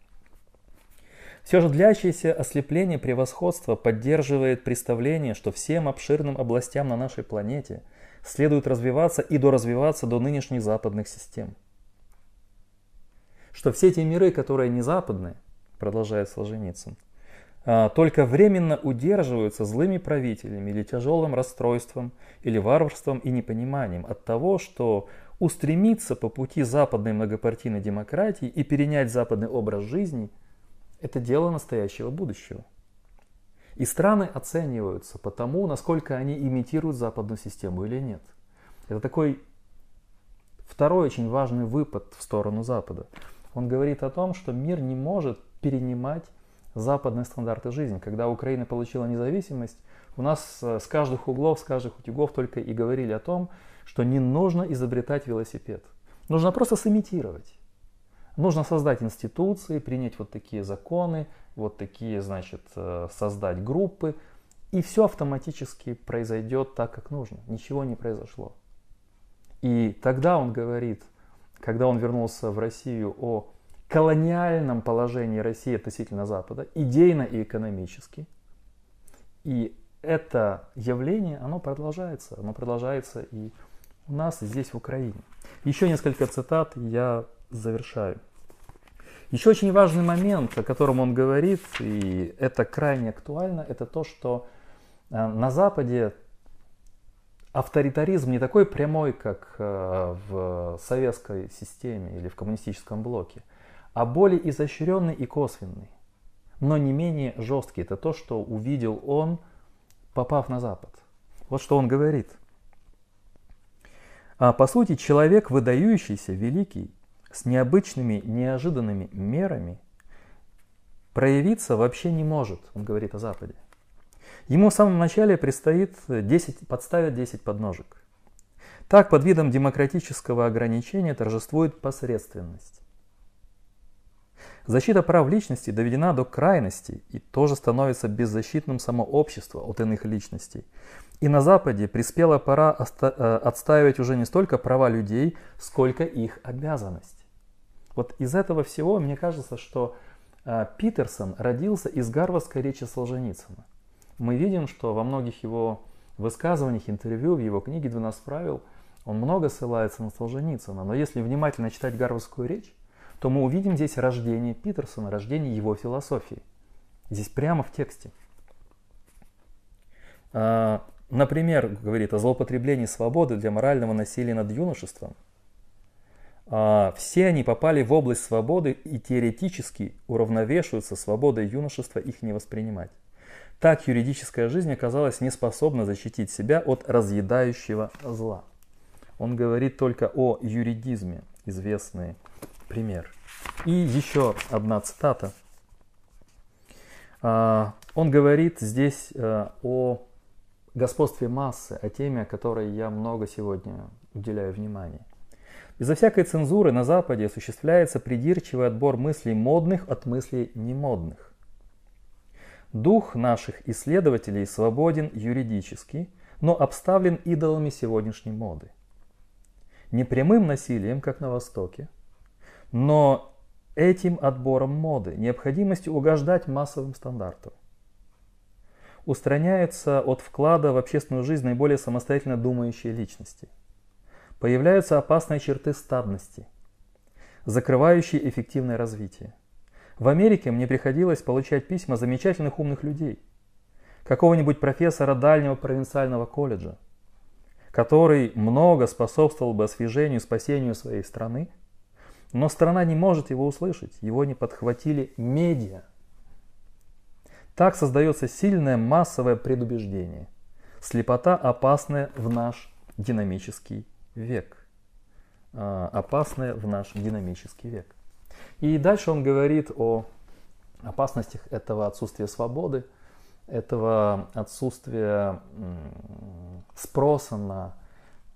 Все же длящееся ослепление превосходства поддерживает представление, что всем обширным областям на нашей планете следует развиваться и доразвиваться до нынешних западных систем. Что все те миры, которые не западные, продолжает Солженицын, а, только временно удерживаются злыми правителями или тяжелым расстройством, или варварством и непониманием от того, что устремиться по пути западной многопартийной демократии и перенять западный образ жизни – это дело настоящего будущего. И страны оцениваются по тому, насколько они имитируют западную систему или нет. Это такой второй очень важный выпад в сторону Запада. Он говорит о том, что мир не может перенимать западные стандарты жизни. Когда Украина получила независимость, у нас э, с каждых углов, с каждых утюгов только и говорили о том, что не нужно изобретать велосипед. Нужно просто сымитировать. Нужно создать институции, принять вот такие законы, вот такие, значит, э, создать группы, и все автоматически произойдет так, как нужно. Ничего не произошло. И тогда он говорит, когда он вернулся в Россию о колониальном положении России относительно Запада, идейно и экономически. И это явление, оно продолжается, оно продолжается и у нас здесь в Украине. Еще несколько цитат я завершаю. Еще очень важный момент, о котором он говорит, и это крайне актуально, это то, что э, на Западе авторитаризм не такой прямой, как э, в советской системе или в коммунистическом блоке, а более изощренный и косвенный, но не менее жесткий. Это то, что увидел он, попав на Запад. Вот что он говорит. А по сути, человек, выдающийся, великий, с необычными, неожиданными мерами, проявиться вообще не может, он говорит о Западе. Ему в самом начале предстоит 10, подставить 10 подножек. Так, под видом демократического ограничения торжествует посредственность. Защита прав личности доведена до крайности и тоже становится беззащитным само общество от иных личностей. И на Западе приспела пора э, отстаивать уже не столько права людей, сколько их обязанность. Вот из этого всего мне кажется, что э, Питерсон родился из гарвардской речи Солженицына. Мы видим, что во многих его высказываниях, интервью, в его книге «12 правил» он много ссылается на Солженицына. Но если внимательно читать гарвардскую речь, то мы увидим здесь рождение Питерсона, рождение его философии. Здесь прямо в тексте. А, например, говорит о злоупотреблении свободы для морального насилия над юношеством. А, все они попали в область свободы и теоретически уравновешиваются свободой юношества их не воспринимать. Так юридическая жизнь оказалась не способна защитить себя от разъедающего зла. Он говорит только о юридизме, известный пример. И еще одна цитата. А, он говорит здесь э, о господстве массы, о теме, которой я много сегодня уделяю внимания. Безо всякой цензуры на Западе осуществляется придирчивый отбор мыслей модных от мыслей немодных. Дух наших исследователей свободен юридически, но обставлен идолами сегодняшней моды. Не прямым насилием, как на Востоке, но этим отбором моды, необходимостью угождать массовым стандартам. Устраняется от вклада в общественную жизнь наиболее самостоятельно думающие личности. Появляются опасные черты стадности, закрывающие эффективное развитие. В Америке мне приходилось получать письма замечательных умных людей. Какого-нибудь профессора дальнего провинциального колледжа, который много способствовал бы освежению, спасению своей страны, но страна не может его услышать, его не подхватили медиа. Так создается сильное массовое предубеждение. Слепота опасная в наш динамический век. А, опасная в наш динамический век. И дальше он говорит о опасностях этого отсутствия свободы, этого отсутствия спроса на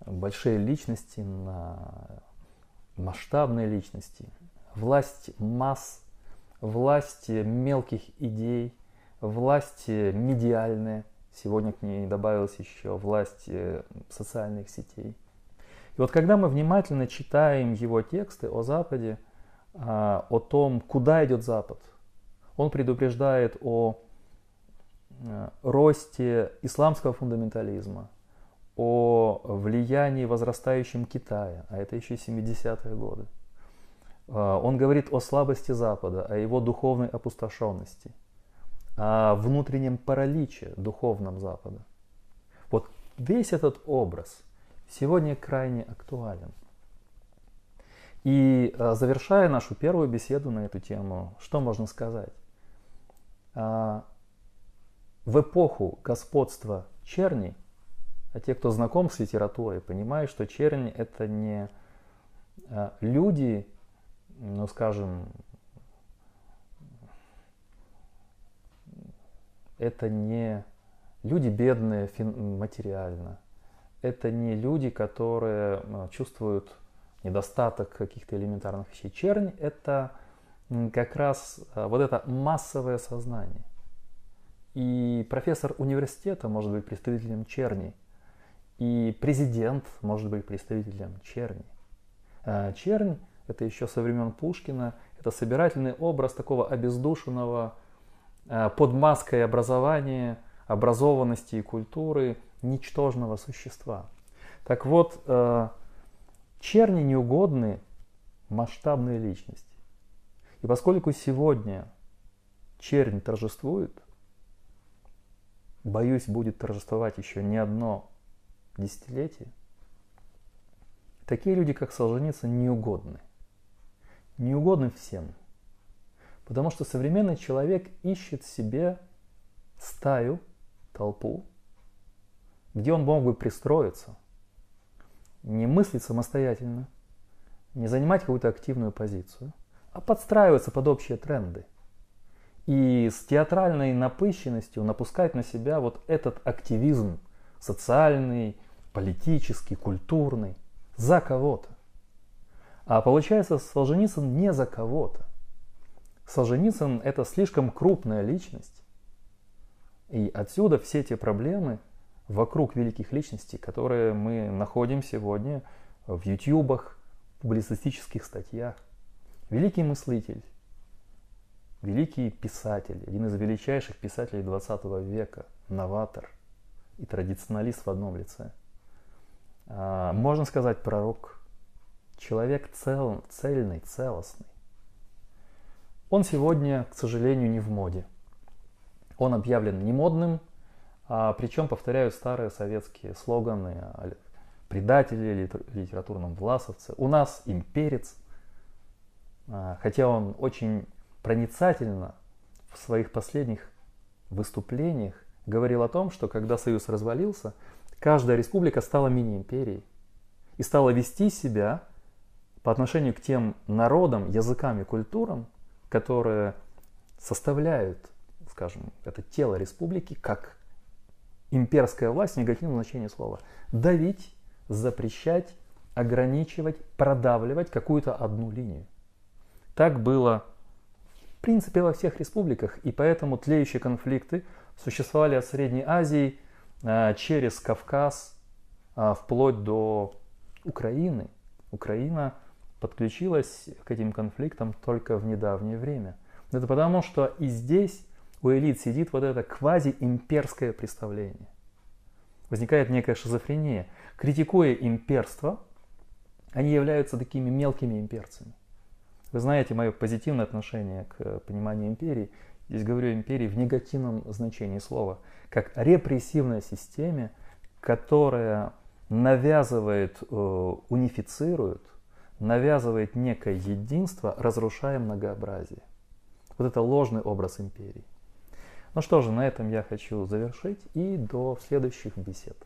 большие личности, на масштабные личности, власть масс, власть мелких идей, власть медиальная, сегодня к ней добавилась еще власть э, социальных сетей. И вот когда мы внимательно читаем его тексты о Западе, а, о том, куда идет Запад, он предупреждает о э, росте исламского фундаментализма, о влиянии возрастающем Китая, а это еще 70-е годы. А, он говорит о слабости Запада, о его духовной опустошенности, о внутреннем параличе духовном Запада. Вот весь этот образ сегодня крайне актуален. И а, завершая нашу первую беседу на эту тему, что можно сказать? А, в эпоху господства черни а те, кто знаком с литературой, понимают, что чернь это не а, люди, ну скажем, это не люди бедные материально, это не люди, которые а, чувствуют недостаток каких-то элементарных вещей. Чернь это как раз а, вот это массовое сознание. И профессор университета может быть представителем черни – и президент может быть представителем черни. А чернь – это еще со времен Пушкина, это собирательный образ такого обездушенного, под маской образования, образованности и культуры ничтожного существа. Так вот, э, черни неугодны масштабные личности. И поскольку сегодня чернь торжествует, боюсь, будет торжествовать еще не одно десятилетие, такие люди, как Солженицын, неугодны. Неугодны всем. Потому что современный человек ищет себе стаю, толпу, где он мог бы пристроиться, не мыслить самостоятельно, не занимать какую-то активную позицию, а подстраиваться под общие тренды. И с театральной напыщенностью напускать на себя вот этот активизм социальный, политический, культурный, за кого-то. А получается, Солженицын не за кого-то. Солженицын – это слишком крупная личность. И отсюда все эти проблемы вокруг великих личностей, которые мы находим сегодня в ютубах, публицистических статьях. Великий мыслитель, великий писатель, один из величайших писателей 20 века, новатор и традиционалист в одном лице. А, можно сказать пророк, человек цел, цельный, целостный. Он сегодня, к сожалению, не в моде. Он объявлен немодным, а причем повторяют старые советские слоганы предатели, литературном власовце. У нас имперец, а, хотя он очень проницательно в своих последних выступлениях говорил о том, что когда Союз развалился, каждая республика стала мини-империей и стала вести себя по отношению к тем народам, языкам и культурам, которые составляют, скажем, это тело республики, как имперская власть в негативном слова, давить, запрещать, ограничивать, продавливать какую-то одну линию. Так было, в принципе, во всех республиках, и поэтому тлеющие конфликты существовали от Средней Азии а, через Кавказ, а, вплоть до Украины. Украина подключилась к этим конфликтам только в недавнее время. Это потому, что и здесь у элит сидит вот это квази-имперское представление. Возникает некая шизофрения. Критикуя имперство, они являются такими мелкими имперцами. Вы знаете мое позитивное отношение к пониманию империи. Здесь говорю империи в негативном значении слова, как репрессивной системе, которая навязывает, э, унифицирует, навязывает некое единство, разрушая многообразие. Вот это ложный образ империи. Ну что же, на этом я хочу завершить и до следующих бесед.